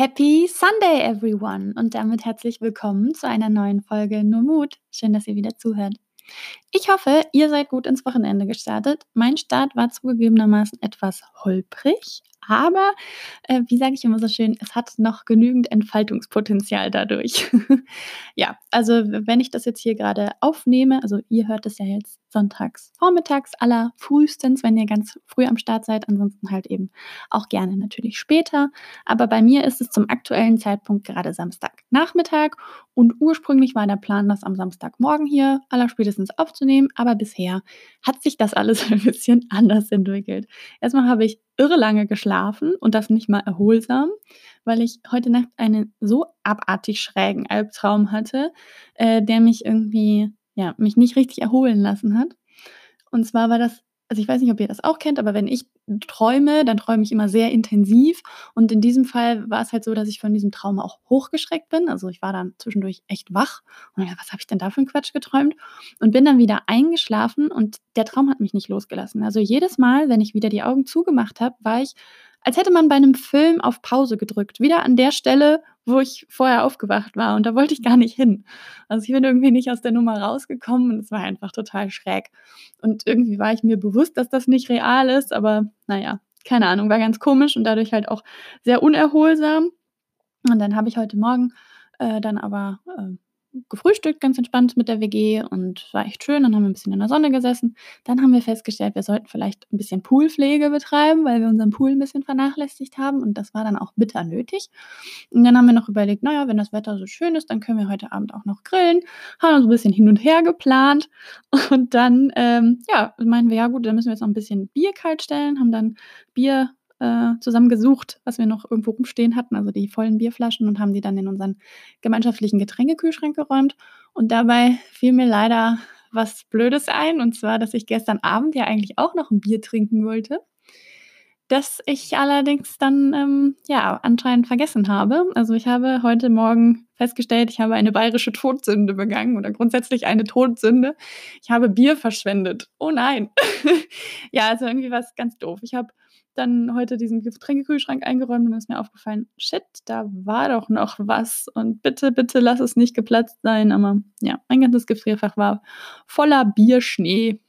Happy Sunday, everyone! Und damit herzlich willkommen zu einer neuen Folge Nur Mut. Schön, dass ihr wieder zuhört. Ich hoffe, ihr seid gut ins Wochenende gestartet. Mein Start war zugegebenermaßen etwas holprig, aber äh, wie sage ich immer so schön, es hat noch genügend Entfaltungspotenzial dadurch. ja, also wenn ich das jetzt hier gerade aufnehme, also ihr hört es ja jetzt sonntags vormittags aller frühestens, wenn ihr ganz früh am Start seid, ansonsten halt eben auch gerne natürlich später. Aber bei mir ist es zum aktuellen Zeitpunkt gerade Samstagnachmittag und ursprünglich war der Plan, das am Samstagmorgen hier aller spätestens aufzunehmen, aber bisher hat sich das alles ein bisschen anders entwickelt. Erstmal habe ich irre lange geschlafen und das nicht mal erholsam, weil ich heute Nacht einen so abartig schrägen Albtraum hatte, äh, der mich irgendwie, ja, mich nicht richtig erholen lassen hat. Und zwar war das also ich weiß nicht, ob ihr das auch kennt, aber wenn ich träume, dann träume ich immer sehr intensiv. Und in diesem Fall war es halt so, dass ich von diesem Traum auch hochgeschreckt bin. Also ich war dann zwischendurch echt wach und dachte, was habe ich denn da für einen Quatsch geträumt? Und bin dann wieder eingeschlafen und der Traum hat mich nicht losgelassen. Also jedes Mal, wenn ich wieder die Augen zugemacht habe, war ich als hätte man bei einem Film auf Pause gedrückt. Wieder an der Stelle, wo ich vorher aufgewacht war. Und da wollte ich gar nicht hin. Also ich bin irgendwie nicht aus der Nummer rausgekommen und es war einfach total schräg. Und irgendwie war ich mir bewusst, dass das nicht real ist, aber naja, keine Ahnung, war ganz komisch und dadurch halt auch sehr unerholsam. Und dann habe ich heute Morgen äh, dann aber äh, gefrühstückt, ganz entspannt mit der WG und war echt schön. Dann haben wir ein bisschen in der Sonne gesessen. Dann haben wir festgestellt, wir sollten vielleicht ein bisschen Poolpflege betreiben, weil wir unseren Pool ein bisschen vernachlässigt haben und das war dann auch bitter nötig. Und dann haben wir noch überlegt, naja, wenn das Wetter so schön ist, dann können wir heute Abend auch noch grillen. Haben uns ein bisschen hin und her geplant und dann, ähm, ja, meinen wir, ja gut, dann müssen wir jetzt noch ein bisschen Bier kalt stellen, haben dann Bier äh, zusammengesucht, was wir noch irgendwo rumstehen hatten, also die vollen Bierflaschen und haben die dann in unseren gemeinschaftlichen Getränkekühlschrank geräumt. Und dabei fiel mir leider was Blödes ein, und zwar, dass ich gestern Abend ja eigentlich auch noch ein Bier trinken wollte das ich allerdings dann ähm, ja anscheinend vergessen habe. Also ich habe heute Morgen festgestellt, ich habe eine bayerische Todsünde begangen oder grundsätzlich eine Todsünde. Ich habe Bier verschwendet. Oh nein. ja, also irgendwie war es ganz doof. Ich habe dann heute diesen Getränkekühlschrank eingeräumt und ist mir aufgefallen, shit, da war doch noch was und bitte, bitte lass es nicht geplatzt sein. Aber ja, mein ganzes Gefrierfach war voller Bierschnee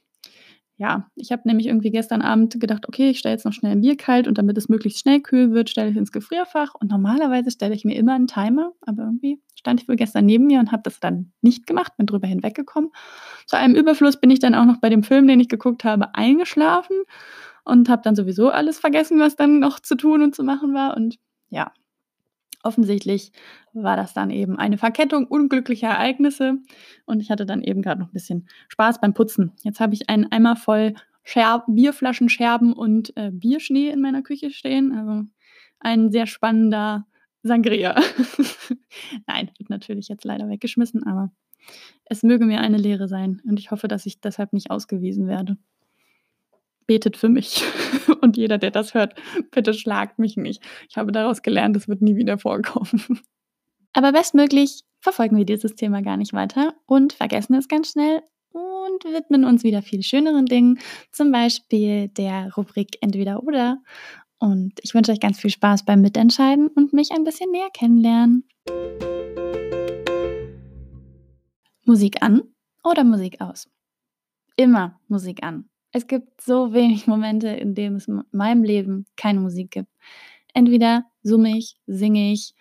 ja, ich habe nämlich irgendwie gestern Abend gedacht, okay, ich stelle jetzt noch schnell ein Bier kalt und damit es möglichst schnell kühl wird, stelle ich ins Gefrierfach. Und normalerweise stelle ich mir immer einen Timer, aber irgendwie stand ich wohl gestern neben mir und habe das dann nicht gemacht, bin drüber hinweggekommen. Zu einem Überfluss bin ich dann auch noch bei dem Film, den ich geguckt habe, eingeschlafen und habe dann sowieso alles vergessen, was dann noch zu tun und zu machen war. Und ja, offensichtlich war das dann eben eine Verkettung unglücklicher Ereignisse und ich hatte dann eben gerade noch ein bisschen Spaß beim Putzen. Jetzt habe ich einen Eimer voll Scherb Bierflaschenscherben und äh, Bierschnee in meiner Küche stehen. Also ein sehr spannender Sangria. Nein, wird natürlich jetzt leider weggeschmissen, aber es möge mir eine Lehre sein und ich hoffe, dass ich deshalb nicht ausgewiesen werde betet für mich. Und jeder, der das hört, bitte schlagt mich nicht. Ich habe daraus gelernt, es wird nie wieder vorkommen. Aber bestmöglich verfolgen wir dieses Thema gar nicht weiter und vergessen es ganz schnell und widmen uns wieder viel schöneren Dingen, zum Beispiel der Rubrik Entweder oder. Und ich wünsche euch ganz viel Spaß beim Mitentscheiden und mich ein bisschen näher kennenlernen. Musik an oder Musik aus? Immer Musik an. Es gibt so wenig Momente, in denen es in meinem Leben keine Musik gibt. Entweder summe ich, singe ich,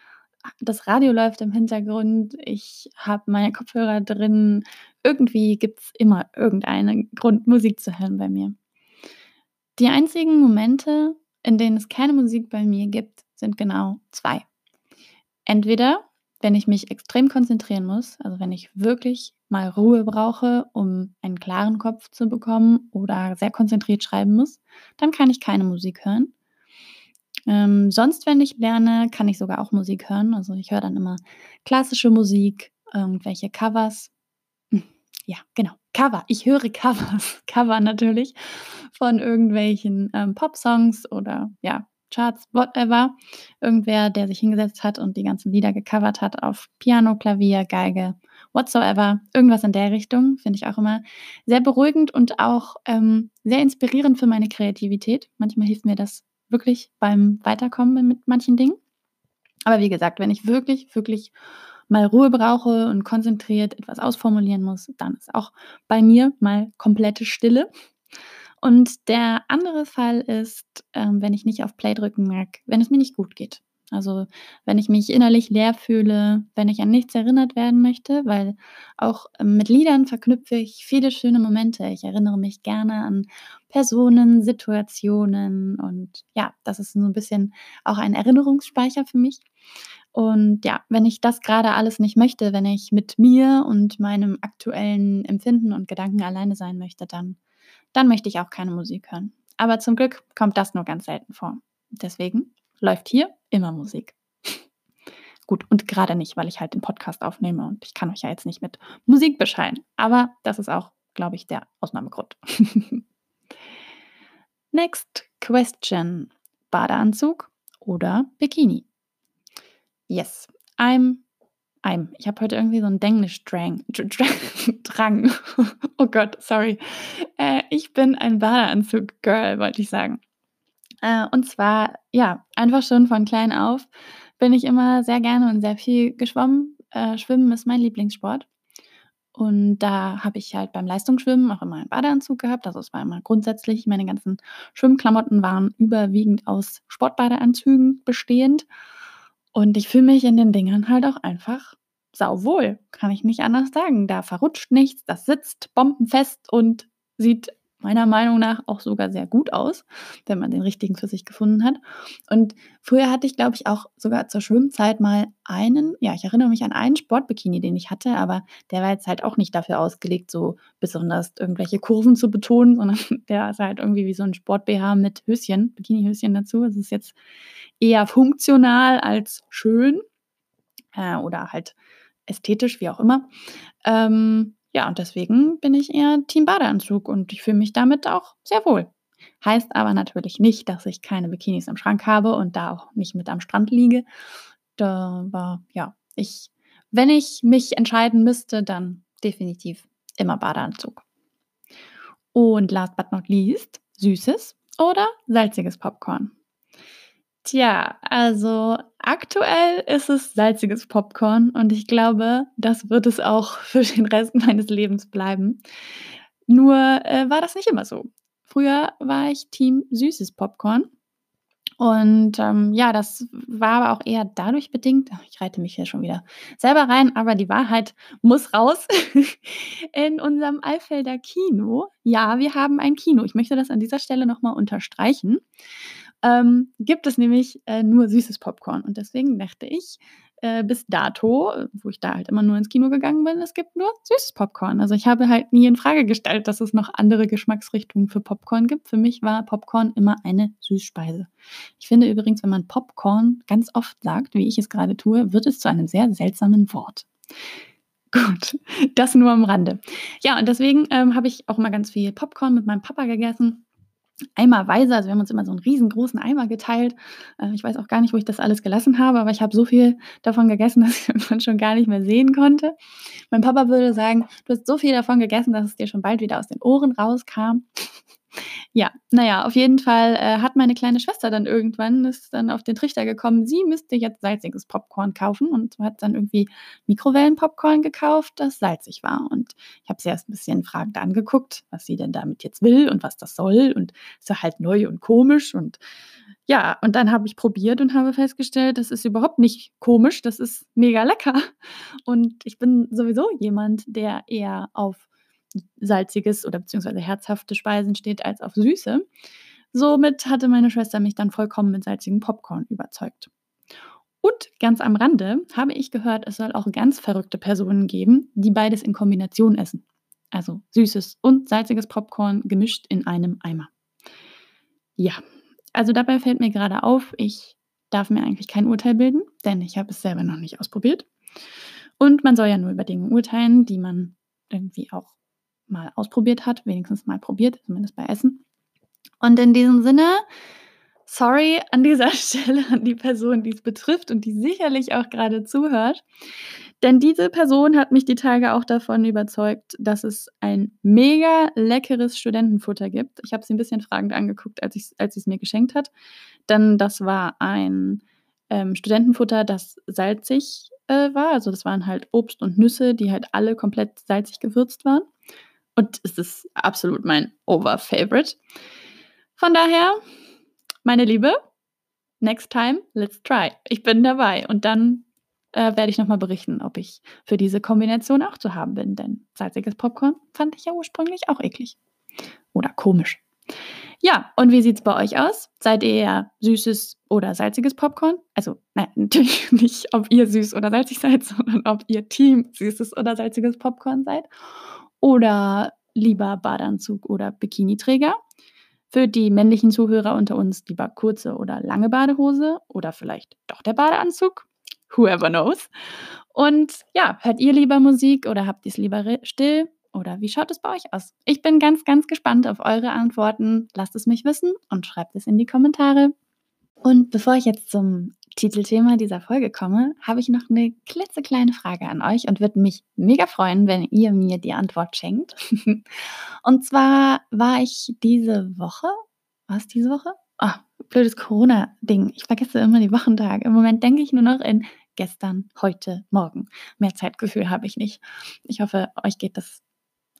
das Radio läuft im Hintergrund, ich habe meine Kopfhörer drin. Irgendwie gibt es immer irgendeinen Grund, Musik zu hören bei mir. Die einzigen Momente, in denen es keine Musik bei mir gibt, sind genau zwei. Entweder wenn ich mich extrem konzentrieren muss, also wenn ich wirklich mal Ruhe brauche, um einen klaren Kopf zu bekommen oder sehr konzentriert schreiben muss, dann kann ich keine Musik hören. Ähm, sonst, wenn ich lerne, kann ich sogar auch Musik hören. Also ich höre dann immer klassische Musik, irgendwelche Covers. Ja, genau, Cover. Ich höre Covers, Cover natürlich von irgendwelchen ähm, Pop-Songs oder ja, Charts, whatever. Irgendwer, der sich hingesetzt hat und die ganzen Lieder gecovert hat auf Piano, Klavier, Geige, whatsoever. Irgendwas in der Richtung finde ich auch immer sehr beruhigend und auch ähm, sehr inspirierend für meine Kreativität. Manchmal hilft mir das wirklich beim Weiterkommen mit manchen Dingen. Aber wie gesagt, wenn ich wirklich, wirklich mal Ruhe brauche und konzentriert etwas ausformulieren muss, dann ist auch bei mir mal komplette Stille. Und der andere Fall ist, ähm, wenn ich nicht auf Play drücken mag, wenn es mir nicht gut geht. Also wenn ich mich innerlich leer fühle, wenn ich an nichts erinnert werden möchte, weil auch ähm, mit Liedern verknüpfe ich viele schöne Momente. Ich erinnere mich gerne an Personen, Situationen und ja, das ist so ein bisschen auch ein Erinnerungsspeicher für mich. Und ja, wenn ich das gerade alles nicht möchte, wenn ich mit mir und meinem aktuellen Empfinden und Gedanken alleine sein möchte, dann, dann möchte ich auch keine Musik hören. Aber zum Glück kommt das nur ganz selten vor. Deswegen läuft hier immer Musik. Gut, und gerade nicht, weil ich halt den Podcast aufnehme und ich kann euch ja jetzt nicht mit Musik bescheiden. Aber das ist auch, glaube ich, der Ausnahmegrund. Next question. Badeanzug oder Bikini? Yes, I'm. I'm. Ich habe heute irgendwie so einen Denglisch-Drang. Drang. oh Gott, sorry. Äh, ich bin ein Badeanzug-Girl, wollte ich sagen. Äh, und zwar, ja, einfach schon von klein auf bin ich immer sehr gerne und sehr viel geschwommen. Äh, Schwimmen ist mein Lieblingssport. Und da habe ich halt beim Leistungsschwimmen auch immer einen Badeanzug gehabt. Also es war immer grundsätzlich, meine ganzen Schwimmklamotten waren überwiegend aus Sportbadeanzügen bestehend. Und ich fühle mich in den Dingern halt auch einfach sauwohl. Kann ich nicht anders sagen. Da verrutscht nichts, das sitzt bombenfest und sieht meiner Meinung nach auch sogar sehr gut aus, wenn man den richtigen für sich gefunden hat. Und früher hatte ich, glaube ich, auch sogar zur Schwimmzeit mal einen, ja, ich erinnere mich an einen Sportbikini, den ich hatte, aber der war jetzt halt auch nicht dafür ausgelegt, so besonders irgendwelche Kurven zu betonen, sondern der ist halt irgendwie wie so ein Sport-BH mit Höschen, Bikini-Höschen dazu. Es ist jetzt eher funktional als schön äh, oder halt ästhetisch, wie auch immer. Ähm, ja, und deswegen bin ich eher Team Badeanzug und ich fühle mich damit auch sehr wohl. Heißt aber natürlich nicht, dass ich keine Bikinis im Schrank habe und da auch nicht mit am Strand liege. Da war, ja, ich, wenn ich mich entscheiden müsste, dann definitiv immer Badeanzug. Und last but not least, süßes oder salziges Popcorn. Tja, also aktuell ist es salziges Popcorn und ich glaube, das wird es auch für den Rest meines Lebens bleiben. Nur äh, war das nicht immer so. Früher war ich Team süßes Popcorn. Und ähm, ja, das war aber auch eher dadurch bedingt, ich reite mich hier schon wieder selber rein, aber die Wahrheit muss raus. In unserem Alfelder Kino, ja, wir haben ein Kino. Ich möchte das an dieser Stelle nochmal unterstreichen ähm, gibt es nämlich äh, nur süßes Popcorn. Und deswegen dachte ich, äh, bis dato, wo ich da halt immer nur ins Kino gegangen bin, es gibt nur süßes Popcorn. Also ich habe halt nie in Frage gestellt, dass es noch andere Geschmacksrichtungen für Popcorn gibt. Für mich war Popcorn immer eine Süßspeise. Ich finde übrigens, wenn man Popcorn ganz oft sagt, wie ich es gerade tue, wird es zu einem sehr seltsamen Wort. Gut, das nur am Rande. Ja, und deswegen ähm, habe ich auch immer ganz viel Popcorn mit meinem Papa gegessen eimerweise, also wir haben uns immer so einen riesengroßen Eimer geteilt. Äh, ich weiß auch gar nicht, wo ich das alles gelassen habe, aber ich habe so viel davon gegessen, dass irgendwann schon gar nicht mehr sehen konnte. Mein Papa würde sagen, du hast so viel davon gegessen, dass es dir schon bald wieder aus den Ohren rauskam. Ja, naja, auf jeden Fall äh, hat meine kleine Schwester dann irgendwann, ist dann auf den Trichter gekommen, sie müsste jetzt salziges Popcorn kaufen und hat dann irgendwie Mikrowellenpopcorn gekauft, das salzig war. Und ich habe sie erst ein bisschen fragend angeguckt, was sie denn damit jetzt will und was das soll. Und es war halt neu und komisch und ja, und dann habe ich probiert und habe festgestellt, das ist überhaupt nicht komisch, das ist mega lecker. Und ich bin sowieso jemand, der eher auf salziges oder beziehungsweise herzhafte Speisen steht als auf süße. Somit hatte meine Schwester mich dann vollkommen mit salzigem Popcorn überzeugt. Und ganz am Rande habe ich gehört, es soll auch ganz verrückte Personen geben, die beides in Kombination essen. Also süßes und salziges Popcorn gemischt in einem Eimer. Ja, also dabei fällt mir gerade auf, ich darf mir eigentlich kein Urteil bilden, denn ich habe es selber noch nicht ausprobiert. Und man soll ja nur über Dinge urteilen, die man irgendwie auch mal ausprobiert hat, wenigstens mal probiert, zumindest bei Essen. Und in diesem Sinne, sorry an dieser Stelle an die Person, die es betrifft und die sicherlich auch gerade zuhört. Denn diese Person hat mich die Tage auch davon überzeugt, dass es ein mega leckeres Studentenfutter gibt. Ich habe sie ein bisschen fragend angeguckt, als, ich, als sie es mir geschenkt hat. Denn das war ein ähm, Studentenfutter, das salzig äh, war. Also das waren halt Obst und Nüsse, die halt alle komplett salzig gewürzt waren. Und es ist absolut mein Over-Favorite. Von daher, meine Liebe, next time, let's try. Ich bin dabei. Und dann äh, werde ich nochmal berichten, ob ich für diese Kombination auch zu haben bin. Denn salziges Popcorn fand ich ja ursprünglich auch eklig. Oder komisch. Ja, und wie sieht es bei euch aus? Seid ihr eher süßes oder salziges Popcorn? Also, nein, natürlich nicht, ob ihr süß oder salzig seid, sondern ob ihr Team süßes oder salziges Popcorn seid. Oder lieber Badeanzug oder Bikiniträger. Für die männlichen Zuhörer unter uns lieber kurze oder lange Badehose oder vielleicht doch der Badeanzug. Whoever knows. Und ja, hört ihr lieber Musik oder habt ihr es lieber still? Oder wie schaut es bei euch aus? Ich bin ganz, ganz gespannt auf eure Antworten. Lasst es mich wissen und schreibt es in die Kommentare. Und bevor ich jetzt zum Titelthema dieser Folge komme, habe ich noch eine klitzekleine Frage an euch und würde mich mega freuen, wenn ihr mir die Antwort schenkt. und zwar war ich diese Woche, war es diese Woche? Ah, blödes Corona-Ding. Ich vergesse immer die Wochentage. Im Moment denke ich nur noch in gestern, heute, morgen. Mehr Zeitgefühl habe ich nicht. Ich hoffe, euch geht das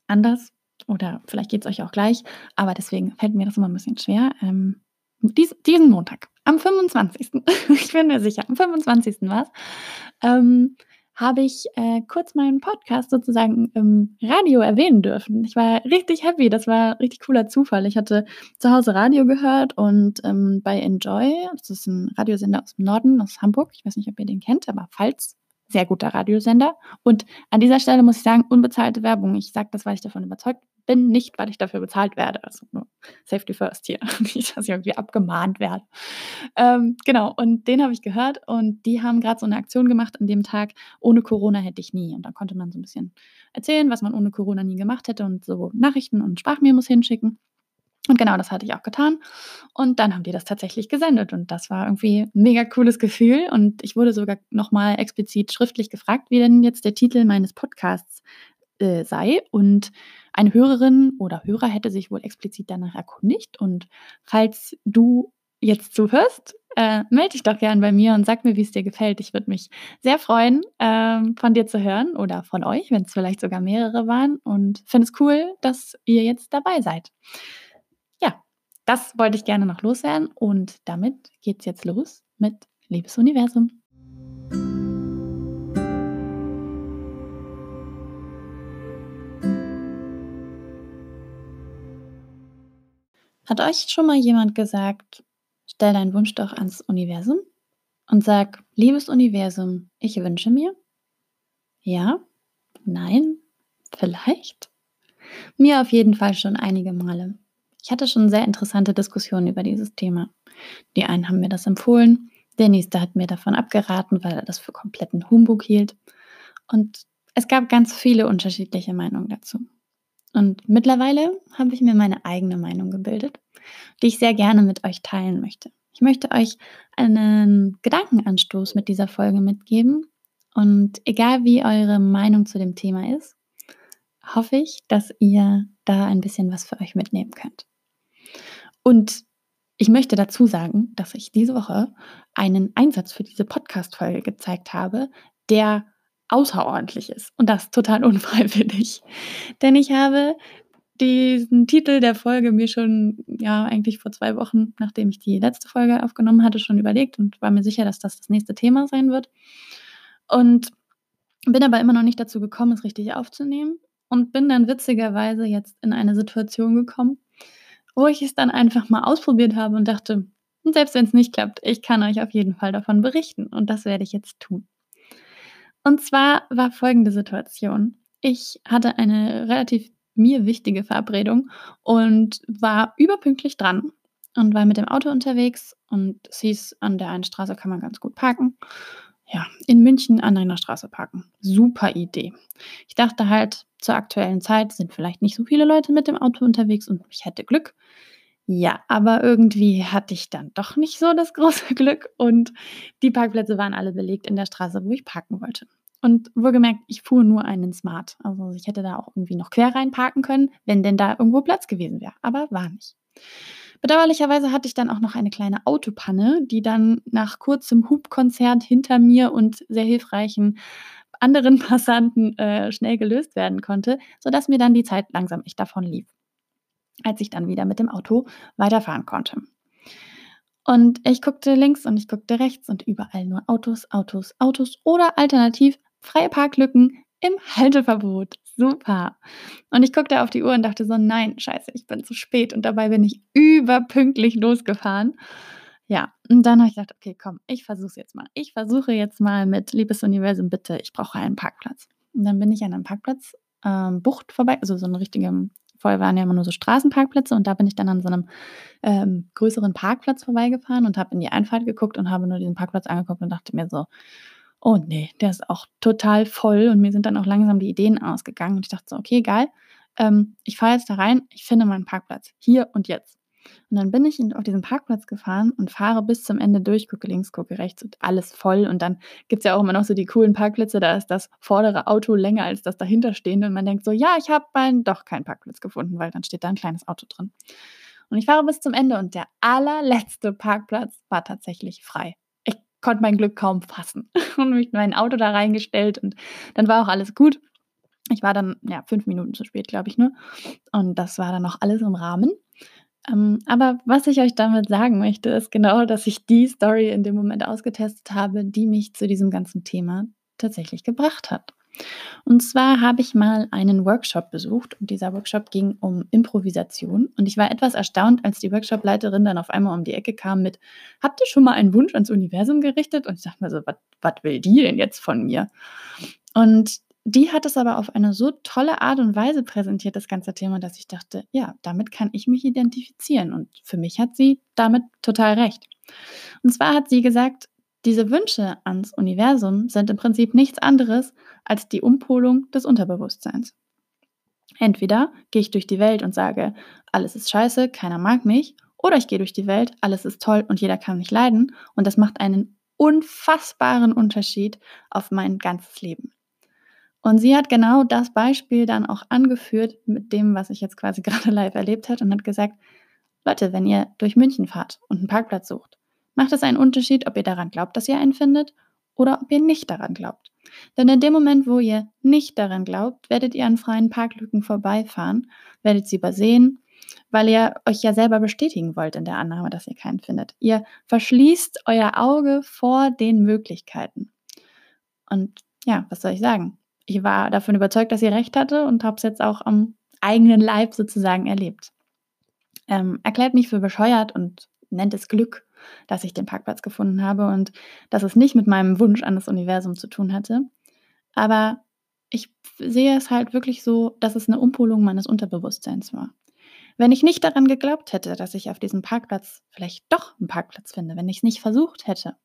anders oder vielleicht geht es euch auch gleich, aber deswegen fällt mir das immer ein bisschen schwer. Ähm, dies, diesen Montag, am 25. ich bin mir sicher, am 25. war es, ähm, habe ich äh, kurz meinen Podcast sozusagen im Radio erwähnen dürfen. Ich war richtig happy, das war richtig cooler Zufall. Ich hatte zu Hause Radio gehört und ähm, bei Enjoy, das ist ein Radiosender aus dem Norden, aus Hamburg, ich weiß nicht, ob ihr den kennt, aber falls sehr guter Radiosender. Und an dieser Stelle muss ich sagen, unbezahlte Werbung. Ich sage das, weil ich davon überzeugt bin, nicht, weil ich dafür bezahlt werde. Also nur Safety First hier. nicht, dass ich irgendwie abgemahnt werde. Ähm, genau, und den habe ich gehört und die haben gerade so eine Aktion gemacht an dem Tag, ohne Corona hätte ich nie. Und dann konnte man so ein bisschen erzählen, was man ohne Corona nie gemacht hätte und so Nachrichten und Sprachmemos hinschicken. Und genau das hatte ich auch getan. Und dann haben die das tatsächlich gesendet. Und das war irgendwie ein mega cooles Gefühl. Und ich wurde sogar nochmal explizit schriftlich gefragt, wie denn jetzt der Titel meines Podcasts äh, sei. Und eine Hörerin oder Hörer hätte sich wohl explizit danach erkundigt. Und falls du jetzt zuhörst, äh, melde dich doch gern bei mir und sag mir, wie es dir gefällt. Ich würde mich sehr freuen, ähm, von dir zu hören oder von euch, wenn es vielleicht sogar mehrere waren. Und finde es cool, dass ihr jetzt dabei seid das wollte ich gerne noch loswerden und damit geht es jetzt los mit Liebes Universum. Hat euch schon mal jemand gesagt, stell deinen Wunsch doch ans Universum und sag, liebes Universum, ich wünsche mir? Ja? Nein? Vielleicht? Mir auf jeden Fall schon einige Male. Ich hatte schon sehr interessante Diskussionen über dieses Thema. Die einen haben mir das empfohlen, der nächste hat mir davon abgeraten, weil er das für kompletten Humbug hielt. Und es gab ganz viele unterschiedliche Meinungen dazu. Und mittlerweile habe ich mir meine eigene Meinung gebildet, die ich sehr gerne mit euch teilen möchte. Ich möchte euch einen Gedankenanstoß mit dieser Folge mitgeben. Und egal wie eure Meinung zu dem Thema ist, hoffe ich, dass ihr da ein bisschen was für euch mitnehmen könnt. Und ich möchte dazu sagen, dass ich diese Woche einen Einsatz für diese Podcast-Folge gezeigt habe, der außerordentlich ist. Und das total unfreiwillig. Denn ich habe diesen Titel der Folge mir schon, ja, eigentlich vor zwei Wochen, nachdem ich die letzte Folge aufgenommen hatte, schon überlegt und war mir sicher, dass das das nächste Thema sein wird. Und bin aber immer noch nicht dazu gekommen, es richtig aufzunehmen. Und bin dann witzigerweise jetzt in eine Situation gekommen, wo ich es dann einfach mal ausprobiert habe und dachte, selbst wenn es nicht klappt, ich kann euch auf jeden Fall davon berichten und das werde ich jetzt tun. Und zwar war folgende Situation. Ich hatte eine relativ mir wichtige Verabredung und war überpünktlich dran und war mit dem Auto unterwegs und es hieß, an der einen Straße kann man ganz gut parken. Ja, in München an einer Straße parken. Super Idee. Ich dachte halt, zur aktuellen Zeit sind vielleicht nicht so viele Leute mit dem Auto unterwegs und ich hätte Glück. Ja, aber irgendwie hatte ich dann doch nicht so das große Glück und die Parkplätze waren alle belegt in der Straße, wo ich parken wollte. Und wohlgemerkt, ich fuhr nur einen Smart. Also ich hätte da auch irgendwie noch quer reinparken können, wenn denn da irgendwo Platz gewesen wäre. Aber war nicht. Bedauerlicherweise hatte ich dann auch noch eine kleine Autopanne, die dann nach kurzem Hubkonzert hinter mir und sehr hilfreichen anderen Passanten äh, schnell gelöst werden konnte, sodass mir dann die Zeit langsam echt davon lief, als ich dann wieder mit dem Auto weiterfahren konnte. Und ich guckte links und ich guckte rechts und überall nur Autos, Autos, Autos oder alternativ freie Parklücken im Halteverbot. Super. Und ich guckte auf die Uhr und dachte so, nein, scheiße, ich bin zu spät. Und dabei bin ich überpünktlich losgefahren. Ja, und dann habe ich gedacht, okay, komm, ich versuche es jetzt mal. Ich versuche jetzt mal mit Liebes Universum, bitte, ich brauche einen Parkplatz. Und dann bin ich an einem Parkplatz ähm, Bucht vorbei, also so eine richtige, vorher waren ja immer nur so Straßenparkplätze und da bin ich dann an so einem ähm, größeren Parkplatz vorbeigefahren und habe in die Einfahrt geguckt und habe nur diesen Parkplatz angeguckt und dachte mir so, oh nee, der ist auch total voll und mir sind dann auch langsam die Ideen ausgegangen und ich dachte so, okay, geil, ähm, ich fahre jetzt da rein, ich finde meinen Parkplatz, hier und jetzt. Und dann bin ich auf diesen Parkplatz gefahren und fahre bis zum Ende durch, gucke links, gucke rechts und alles voll. Und dann gibt es ja auch immer noch so die coolen Parkplätze, da ist das vordere Auto länger als das dahinterstehende. Und man denkt so, ja, ich habe doch keinen Parkplatz gefunden, weil dann steht da ein kleines Auto drin. Und ich fahre bis zum Ende und der allerletzte Parkplatz war tatsächlich frei konnte mein Glück kaum fassen und mich mein Auto da reingestellt und dann war auch alles gut. Ich war dann ja fünf Minuten zu spät, glaube ich nur. Und das war dann noch alles im Rahmen. Ähm, aber was ich euch damit sagen möchte, ist genau, dass ich die Story in dem Moment ausgetestet habe, die mich zu diesem ganzen Thema tatsächlich gebracht hat. Und zwar habe ich mal einen Workshop besucht und dieser Workshop ging um Improvisation. Und ich war etwas erstaunt, als die Workshopleiterin dann auf einmal um die Ecke kam mit, habt ihr schon mal einen Wunsch ans Universum gerichtet? Und ich dachte mir so, was will die denn jetzt von mir? Und die hat es aber auf eine so tolle Art und Weise präsentiert, das ganze Thema, dass ich dachte, ja, damit kann ich mich identifizieren. Und für mich hat sie damit total recht. Und zwar hat sie gesagt, diese Wünsche ans Universum sind im Prinzip nichts anderes als die Umpolung des Unterbewusstseins. Entweder gehe ich durch die Welt und sage, alles ist scheiße, keiner mag mich, oder ich gehe durch die Welt, alles ist toll und jeder kann mich leiden und das macht einen unfassbaren Unterschied auf mein ganzes Leben. Und sie hat genau das Beispiel dann auch angeführt mit dem, was ich jetzt quasi gerade live erlebt habe und hat gesagt, Leute, wenn ihr durch München fahrt und einen Parkplatz sucht, macht es einen Unterschied, ob ihr daran glaubt, dass ihr einen findet oder ob ihr nicht daran glaubt. Denn in dem Moment, wo ihr nicht daran glaubt, werdet ihr an freien Parklücken vorbeifahren, werdet sie übersehen, weil ihr euch ja selber bestätigen wollt in der Annahme, dass ihr keinen findet. Ihr verschließt euer Auge vor den Möglichkeiten. Und ja, was soll ich sagen? Ich war davon überzeugt, dass sie recht hatte und habe es jetzt auch am eigenen Leib sozusagen erlebt. Ähm, erklärt mich für bescheuert und nennt es Glück dass ich den Parkplatz gefunden habe und dass es nicht mit meinem Wunsch an das Universum zu tun hatte. Aber ich sehe es halt wirklich so, dass es eine Umpolung meines Unterbewusstseins war. Wenn ich nicht daran geglaubt hätte, dass ich auf diesem Parkplatz vielleicht doch einen Parkplatz finde, wenn ich es nicht versucht hätte,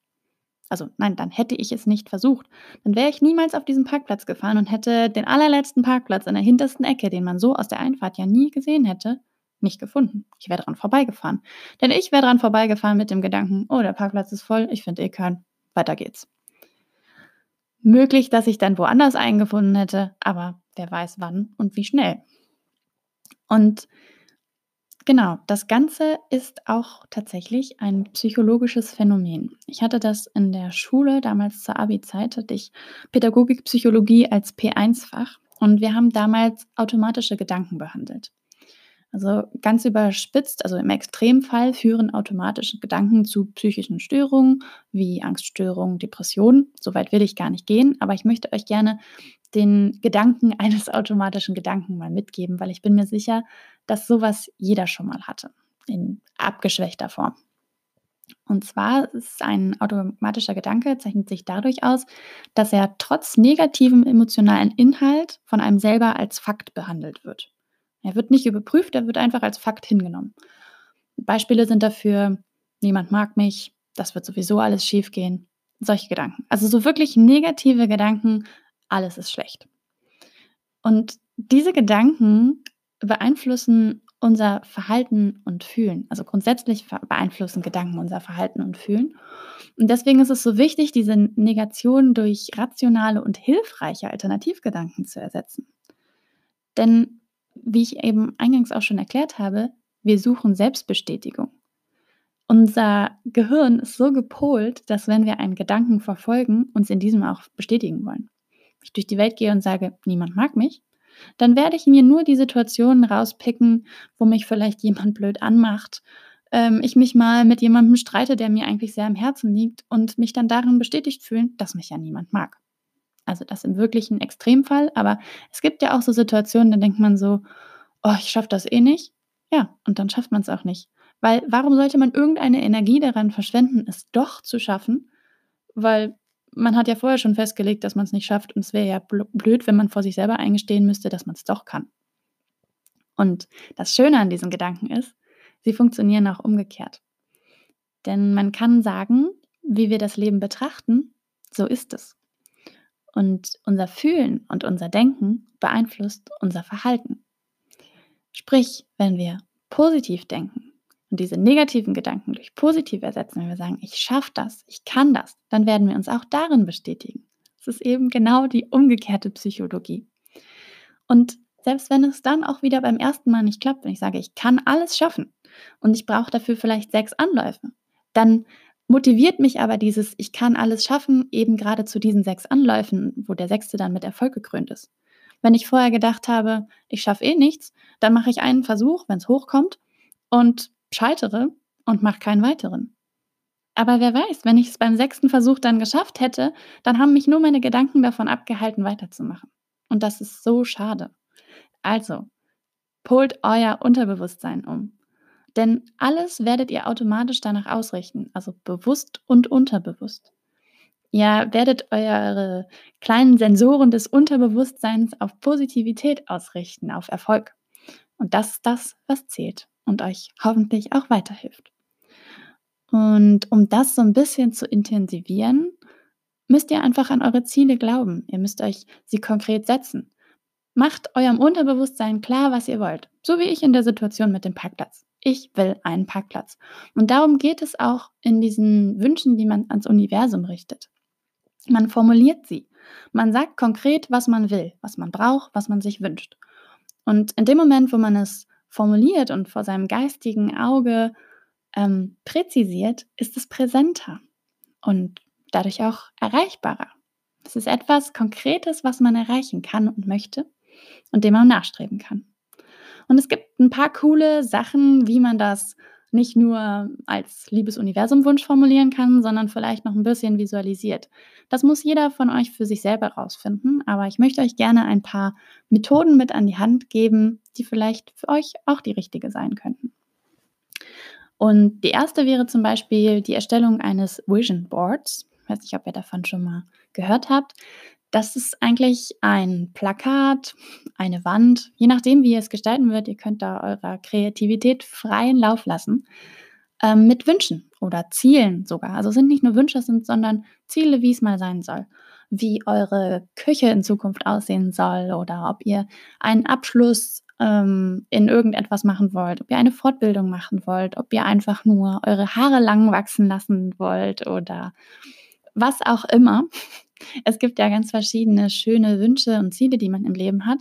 also nein, dann hätte ich es nicht versucht, dann wäre ich niemals auf diesen Parkplatz gefahren und hätte den allerletzten Parkplatz in der hintersten Ecke, den man so aus der Einfahrt ja nie gesehen hätte, nicht gefunden. Ich wäre dran vorbeigefahren. Denn ich wäre dran vorbeigefahren mit dem Gedanken, oh, der Parkplatz ist voll, ich finde eh keinen, weiter geht's. Möglich, dass ich dann woanders eingefunden hätte, aber wer weiß wann und wie schnell. Und genau, das Ganze ist auch tatsächlich ein psychologisches Phänomen. Ich hatte das in der Schule, damals zur Abi-Zeit, hatte ich Pädagogik-Psychologie als P1-Fach und wir haben damals automatische Gedanken behandelt. Also ganz überspitzt, also im Extremfall führen automatische Gedanken zu psychischen Störungen wie Angststörungen, Depressionen. Soweit will ich gar nicht gehen, aber ich möchte euch gerne den Gedanken eines automatischen Gedanken mal mitgeben, weil ich bin mir sicher, dass sowas jeder schon mal hatte, in abgeschwächter Form. Und zwar ist ein automatischer Gedanke, zeichnet sich dadurch aus, dass er trotz negativem emotionalen Inhalt von einem selber als Fakt behandelt wird. Er wird nicht überprüft, er wird einfach als Fakt hingenommen. Beispiele sind dafür, niemand mag mich, das wird sowieso alles schiefgehen. Solche Gedanken. Also so wirklich negative Gedanken, alles ist schlecht. Und diese Gedanken beeinflussen unser Verhalten und Fühlen. Also grundsätzlich beeinflussen Gedanken unser Verhalten und Fühlen. Und deswegen ist es so wichtig, diese Negation durch rationale und hilfreiche Alternativgedanken zu ersetzen. Denn wie ich eben eingangs auch schon erklärt habe, Wir suchen Selbstbestätigung. Unser Gehirn ist so gepolt, dass wenn wir einen Gedanken verfolgen, uns in diesem auch bestätigen wollen. Ich durch die Welt gehe und sage, niemand mag mich, dann werde ich mir nur die Situationen rauspicken, wo mich vielleicht jemand blöd anmacht, ähm, ich mich mal mit jemandem streite, der mir eigentlich sehr am Herzen liegt und mich dann darin bestätigt fühlen, dass mich ja niemand mag. Also das im wirklichen Extremfall, aber es gibt ja auch so Situationen, da denkt man so, oh, ich schaffe das eh nicht. Ja, und dann schafft man es auch nicht. Weil warum sollte man irgendeine Energie daran verschwenden, es doch zu schaffen? Weil man hat ja vorher schon festgelegt, dass man es nicht schafft und es wäre ja blöd, wenn man vor sich selber eingestehen müsste, dass man es doch kann. Und das Schöne an diesen Gedanken ist, sie funktionieren auch umgekehrt. Denn man kann sagen, wie wir das Leben betrachten, so ist es. Und unser Fühlen und unser Denken beeinflusst unser Verhalten. Sprich, wenn wir positiv denken und diese negativen Gedanken durch positiv ersetzen, wenn wir sagen, ich schaffe das, ich kann das, dann werden wir uns auch darin bestätigen. Es ist eben genau die umgekehrte Psychologie. Und selbst wenn es dann auch wieder beim ersten Mal nicht klappt, wenn ich sage, ich kann alles schaffen und ich brauche dafür vielleicht sechs Anläufe, dann motiviert mich aber dieses, ich kann alles schaffen, eben gerade zu diesen sechs Anläufen, wo der sechste dann mit Erfolg gekrönt ist. Wenn ich vorher gedacht habe, ich schaffe eh nichts, dann mache ich einen Versuch, wenn es hochkommt, und scheitere und mache keinen weiteren. Aber wer weiß, wenn ich es beim sechsten Versuch dann geschafft hätte, dann haben mich nur meine Gedanken davon abgehalten, weiterzumachen. Und das ist so schade. Also, polt euer Unterbewusstsein um. Denn alles werdet ihr automatisch danach ausrichten, also bewusst und unterbewusst. Ihr werdet eure kleinen Sensoren des Unterbewusstseins auf Positivität ausrichten, auf Erfolg. Und das ist das, was zählt und euch hoffentlich auch weiterhilft. Und um das so ein bisschen zu intensivieren, müsst ihr einfach an eure Ziele glauben. Ihr müsst euch sie konkret setzen. Macht eurem Unterbewusstsein klar, was ihr wollt. So wie ich in der Situation mit dem Parkplatz ich will einen Parkplatz. Und darum geht es auch in diesen Wünschen, die man ans Universum richtet. Man formuliert sie. Man sagt konkret, was man will, was man braucht, was man sich wünscht. Und in dem Moment, wo man es formuliert und vor seinem geistigen Auge ähm, präzisiert, ist es präsenter und dadurch auch erreichbarer. Es ist etwas Konkretes, was man erreichen kann und möchte und dem man nachstreben kann. Und es gibt ein paar coole Sachen, wie man das nicht nur als Liebesuniversumwunsch formulieren kann, sondern vielleicht noch ein bisschen visualisiert. Das muss jeder von euch für sich selber rausfinden, aber ich möchte euch gerne ein paar Methoden mit an die Hand geben, die vielleicht für euch auch die richtige sein könnten. Und die erste wäre zum Beispiel die Erstellung eines Vision Boards. Ich weiß nicht, ob ihr davon schon mal gehört habt. Das ist eigentlich ein Plakat, eine Wand, je nachdem, wie ihr es gestalten wird. Ihr könnt da eurer Kreativität freien Lauf lassen. Ähm, mit Wünschen oder Zielen sogar. Also sind nicht nur Wünsche, sind, sondern Ziele, wie es mal sein soll. Wie eure Küche in Zukunft aussehen soll oder ob ihr einen Abschluss ähm, in irgendetwas machen wollt, ob ihr eine Fortbildung machen wollt, ob ihr einfach nur eure Haare lang wachsen lassen wollt oder was auch immer. Es gibt ja ganz verschiedene schöne Wünsche und Ziele, die man im Leben hat.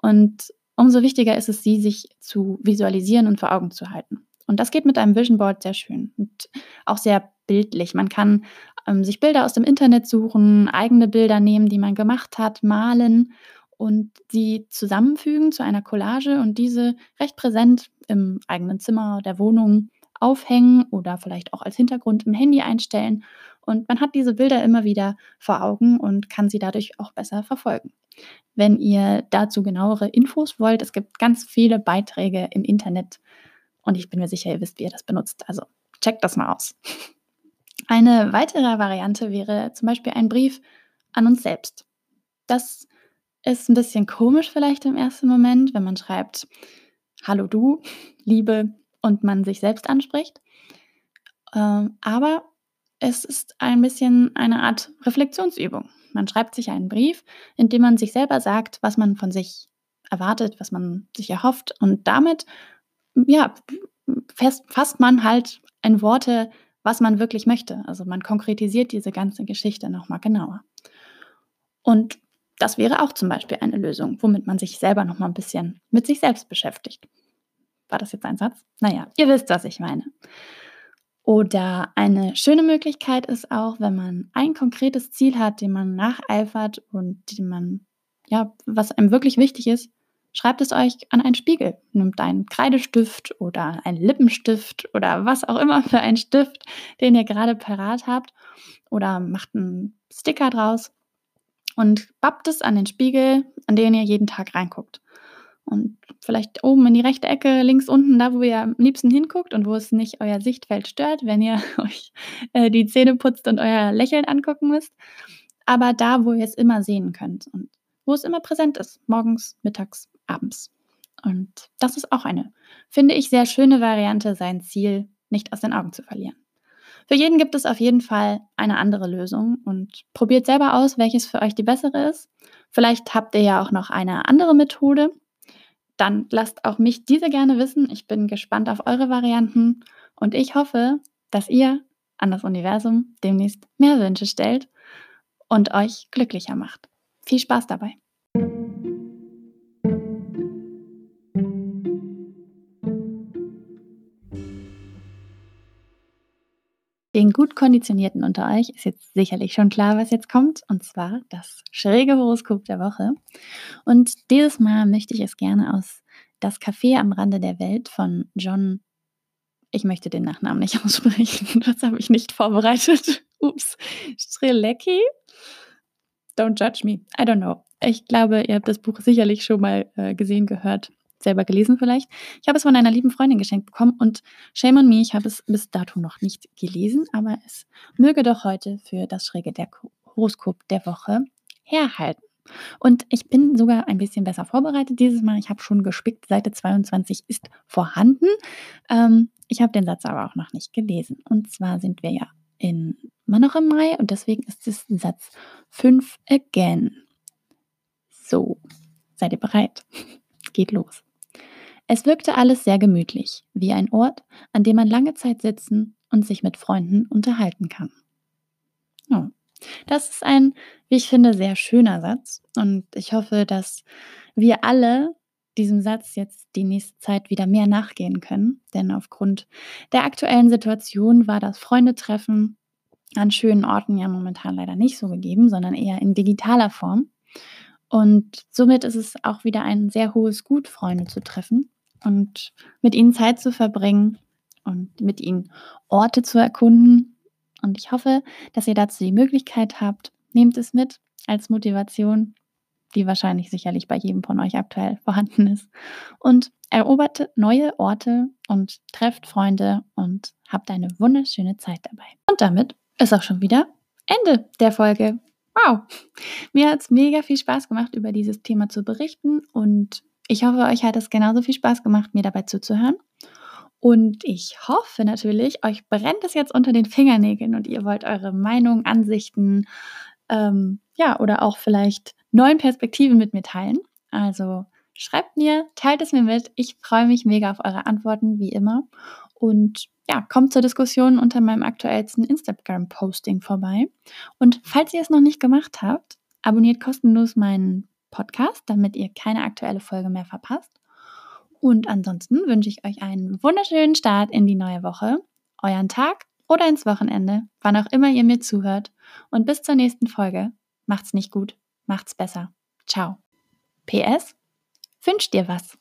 Und umso wichtiger ist es, sie sich zu visualisieren und vor Augen zu halten. Und das geht mit einem Vision Board sehr schön und auch sehr bildlich. Man kann ähm, sich Bilder aus dem Internet suchen, eigene Bilder nehmen, die man gemacht hat, malen und sie zusammenfügen zu einer Collage und diese recht präsent im eigenen Zimmer der Wohnung aufhängen oder vielleicht auch als Hintergrund im Handy einstellen. Und man hat diese Bilder immer wieder vor Augen und kann sie dadurch auch besser verfolgen. Wenn ihr dazu genauere Infos wollt, es gibt ganz viele Beiträge im Internet und ich bin mir sicher, ihr wisst, wie ihr das benutzt. Also checkt das mal aus. Eine weitere Variante wäre zum Beispiel ein Brief an uns selbst. Das ist ein bisschen komisch vielleicht im ersten Moment, wenn man schreibt, Hallo du, Liebe, und man sich selbst anspricht. Ähm, aber es ist ein bisschen eine Art Reflexionsübung. Man schreibt sich einen Brief, in dem man sich selber sagt, was man von sich erwartet, was man sich erhofft. Und damit, ja, fasst man halt in Worte, was man wirklich möchte. Also man konkretisiert diese ganze Geschichte nochmal genauer. Und das wäre auch zum Beispiel eine Lösung, womit man sich selber nochmal ein bisschen mit sich selbst beschäftigt War das jetzt ein Satz? Naja, ihr wisst, was ich meine. Oder eine schöne Möglichkeit ist auch, wenn man ein konkretes Ziel hat, dem man nacheifert und dem man, ja, was einem wirklich wichtig ist, schreibt es euch an einen Spiegel. Nimmt einen Kreidestift oder einen Lippenstift oder was auch immer für einen Stift, den ihr gerade parat habt. Oder macht einen Sticker draus und bappt es an den Spiegel, an den ihr jeden Tag reinguckt. Und vielleicht oben in die rechte Ecke, links unten, da wo ihr am liebsten hinguckt und wo es nicht euer Sichtfeld stört, wenn ihr euch äh, die Zähne putzt und euer Lächeln angucken müsst. Aber da, wo ihr es immer sehen könnt und wo es immer präsent ist, morgens, mittags, abends. Und das ist auch eine, finde ich, sehr schöne Variante, sein Ziel nicht aus den Augen zu verlieren. Für jeden gibt es auf jeden Fall eine andere Lösung und probiert selber aus, welches für euch die bessere ist. Vielleicht habt ihr ja auch noch eine andere Methode. Dann lasst auch mich diese gerne wissen. Ich bin gespannt auf eure Varianten und ich hoffe, dass ihr an das Universum demnächst mehr Wünsche stellt und euch glücklicher macht. Viel Spaß dabei! Den gut konditionierten unter euch ist jetzt sicherlich schon klar, was jetzt kommt, und zwar das schräge Horoskop der Woche. Und dieses Mal möchte ich es gerne aus Das Café am Rande der Welt von John, ich möchte den Nachnamen nicht aussprechen, das habe ich nicht vorbereitet. Ups, Strelecki? Don't judge me, I don't know. Ich glaube, ihr habt das Buch sicherlich schon mal äh, gesehen, gehört selber gelesen vielleicht. Ich habe es von einer lieben Freundin geschenkt bekommen und shame on me, ich habe es bis dato noch nicht gelesen, aber es möge doch heute für das Schräge der Horoskop der Woche herhalten. Und ich bin sogar ein bisschen besser vorbereitet dieses Mal. Ich habe schon gespickt, Seite 22 ist vorhanden. Ähm, ich habe den Satz aber auch noch nicht gelesen. Und zwar sind wir ja immer noch im Mai und deswegen ist es Satz 5 again. So, seid ihr bereit? Geht los. Es wirkte alles sehr gemütlich, wie ein Ort, an dem man lange Zeit sitzen und sich mit Freunden unterhalten kann. Oh. Das ist ein, wie ich finde, sehr schöner Satz und ich hoffe, dass wir alle diesem Satz jetzt die nächste Zeit wieder mehr nachgehen können, denn aufgrund der aktuellen Situation war das Freundetreffen an schönen Orten ja momentan leider nicht so gegeben, sondern eher in digitaler Form. Und somit ist es auch wieder ein sehr hohes Gut, Freunde zu treffen und mit ihnen Zeit zu verbringen und mit ihnen Orte zu erkunden. Und ich hoffe, dass ihr dazu die Möglichkeit habt. Nehmt es mit als Motivation, die wahrscheinlich sicherlich bei jedem von euch aktuell vorhanden ist. Und erobert neue Orte und trefft Freunde und habt eine wunderschöne Zeit dabei. Und damit ist auch schon wieder Ende der Folge. Wow! Mir hat es mega viel Spaß gemacht, über dieses Thema zu berichten und ich hoffe, euch hat es genauso viel Spaß gemacht, mir dabei zuzuhören. Und ich hoffe natürlich, euch brennt es jetzt unter den Fingernägeln und ihr wollt eure Meinung, Ansichten, ähm, ja, oder auch vielleicht neuen Perspektiven mit mir teilen. Also schreibt mir, teilt es mir mit. Ich freue mich mega auf eure Antworten, wie immer. Und ja, kommt zur Diskussion unter meinem aktuellsten Instagram-Posting vorbei. Und falls ihr es noch nicht gemacht habt, abonniert kostenlos meinen Podcast, damit ihr keine aktuelle Folge mehr verpasst. Und ansonsten wünsche ich euch einen wunderschönen Start in die neue Woche, euren Tag oder ins Wochenende, wann auch immer ihr mir zuhört. Und bis zur nächsten Folge. Macht's nicht gut, macht's besser. Ciao. PS, wünscht dir was?